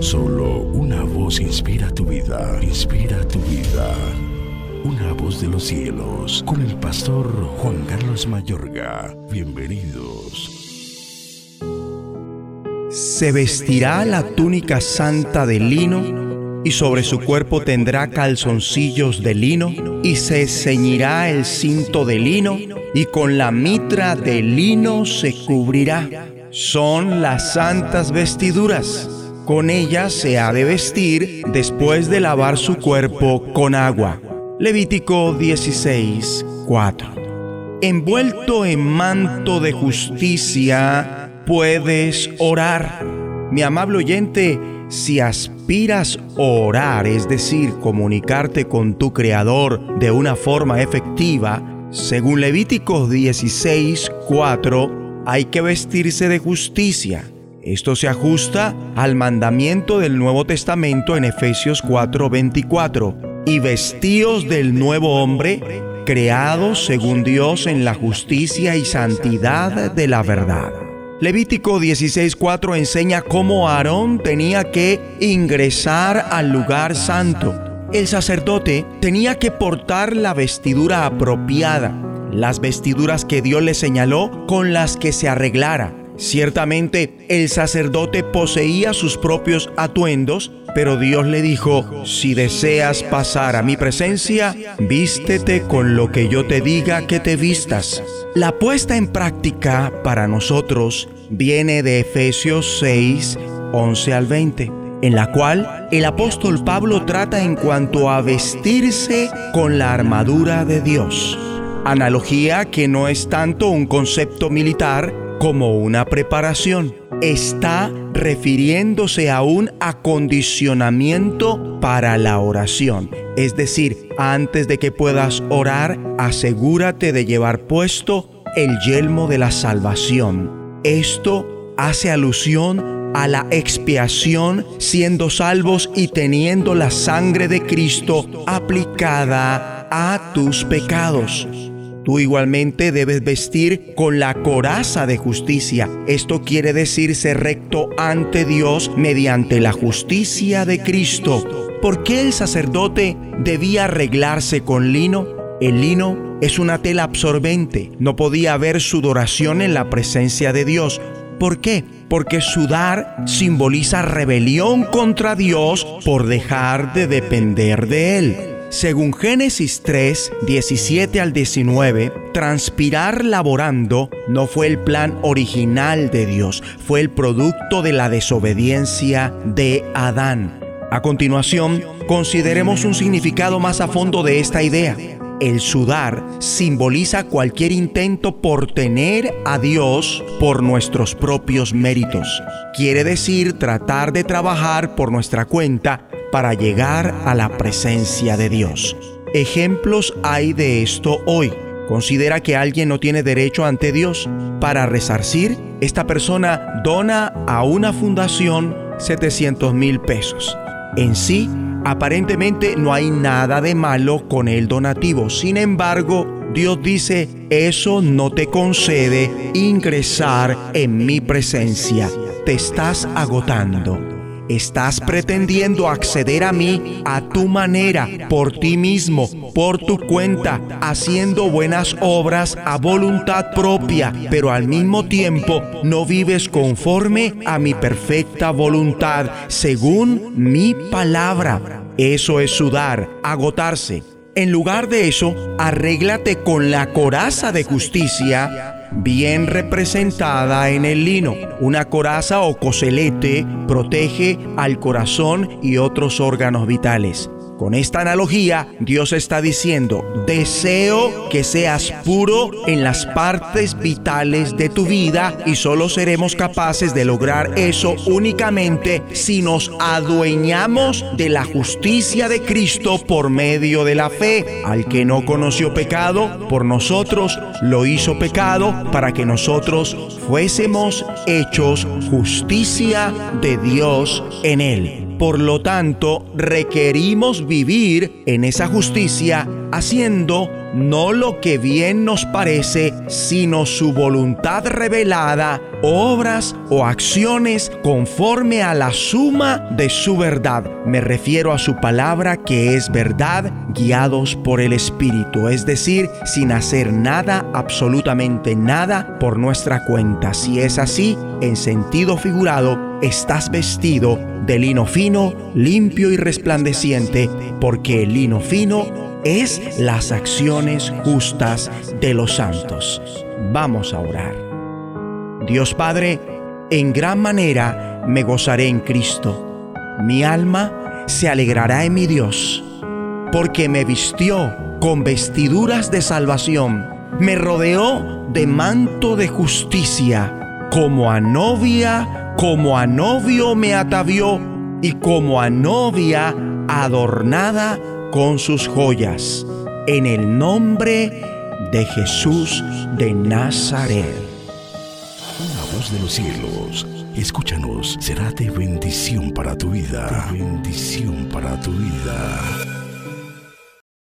Solo una voz inspira tu vida, inspira tu vida. Una voz de los cielos, con el pastor Juan Carlos Mayorga. Bienvenidos. Se vestirá la túnica santa de lino, y sobre su cuerpo tendrá calzoncillos de lino, y se ceñirá el cinto de lino, y con la mitra de lino se cubrirá. Son las santas vestiduras con ella se ha de vestir después de lavar su cuerpo con agua. Levítico 16, 4. Envuelto en manto de justicia, puedes orar. Mi amable oyente, si aspiras a orar, es decir, comunicarte con tu Creador de una forma efectiva, según Levíticos 16, 4, hay que vestirse de justicia esto se ajusta al mandamiento del Nuevo Testamento en Efesios 4:24, y vestíos del nuevo hombre, creados según Dios en la justicia y santidad de la verdad. Levítico 16:4 enseña cómo Aarón tenía que ingresar al lugar santo. El sacerdote tenía que portar la vestidura apropiada, las vestiduras que Dios le señaló con las que se arreglara Ciertamente el sacerdote poseía sus propios atuendos, pero Dios le dijo, si deseas pasar a mi presencia, vístete con lo que yo te diga que te vistas. La puesta en práctica para nosotros viene de Efesios 6, 11 al 20 en la cual el apóstol Pablo trata en cuanto a vestirse con la armadura de Dios. Analogía que no es tanto un concepto militar, como una preparación. Está refiriéndose a un acondicionamiento para la oración. Es decir, antes de que puedas orar, asegúrate de llevar puesto el yelmo de la salvación. Esto hace alusión a la expiación siendo salvos y teniendo la sangre de Cristo aplicada a tus pecados. Tú igualmente debes vestir con la coraza de justicia. Esto quiere decir ser recto ante Dios mediante la justicia de Cristo. ¿Por qué el sacerdote debía arreglarse con lino? El lino es una tela absorbente. No podía haber sudoración en la presencia de Dios. ¿Por qué? Porque sudar simboliza rebelión contra Dios por dejar de depender de Él. Según Génesis 3, 17 al 19, transpirar laborando no fue el plan original de Dios, fue el producto de la desobediencia de Adán. A continuación, consideremos un significado más a fondo de esta idea. El sudar simboliza cualquier intento por tener a Dios por nuestros propios méritos. Quiere decir tratar de trabajar por nuestra cuenta para llegar a la presencia de Dios. Ejemplos hay de esto hoy. Considera que alguien no tiene derecho ante Dios. Para resarcir, esta persona dona a una fundación 700 mil pesos. En sí, aparentemente no hay nada de malo con el donativo. Sin embargo, Dios dice, eso no te concede ingresar en mi presencia. Te estás agotando. Estás pretendiendo acceder a mí a tu manera, por ti mismo, por tu cuenta, haciendo buenas obras a voluntad propia, pero al mismo tiempo no vives conforme a mi perfecta voluntad, según mi palabra. Eso es sudar, agotarse. En lugar de eso, arréglate con la coraza de justicia bien representada en el lino. Una coraza o coselete protege al corazón y otros órganos vitales. Con esta analogía, Dios está diciendo, deseo que seas puro en las partes vitales de tu vida y solo seremos capaces de lograr eso únicamente si nos adueñamos de la justicia de Cristo por medio de la fe. Al que no conoció pecado, por nosotros lo hizo pecado para que nosotros fuésemos hechos justicia de Dios en él. Por lo tanto, requerimos vivir en esa justicia haciendo no lo que bien nos parece, sino su voluntad revelada, obras o acciones conforme a la suma de su verdad. Me refiero a su palabra que es verdad, guiados por el Espíritu, es decir, sin hacer nada, absolutamente nada por nuestra cuenta. Si es así, en sentido figurado, estás vestido de lino fino, limpio y resplandeciente, porque el lino fino es las acciones justas de los santos. Vamos a orar. Dios Padre, en gran manera me gozaré en Cristo. Mi alma se alegrará en mi Dios, porque me vistió con vestiduras de salvación, me rodeó de manto de justicia, como a novia, como a novio me atavió, y como a novia adornada con sus joyas, en el nombre de Jesús de Nazaret. Una voz de los cielos, escúchanos, será de bendición para tu vida. bendición para tu vida.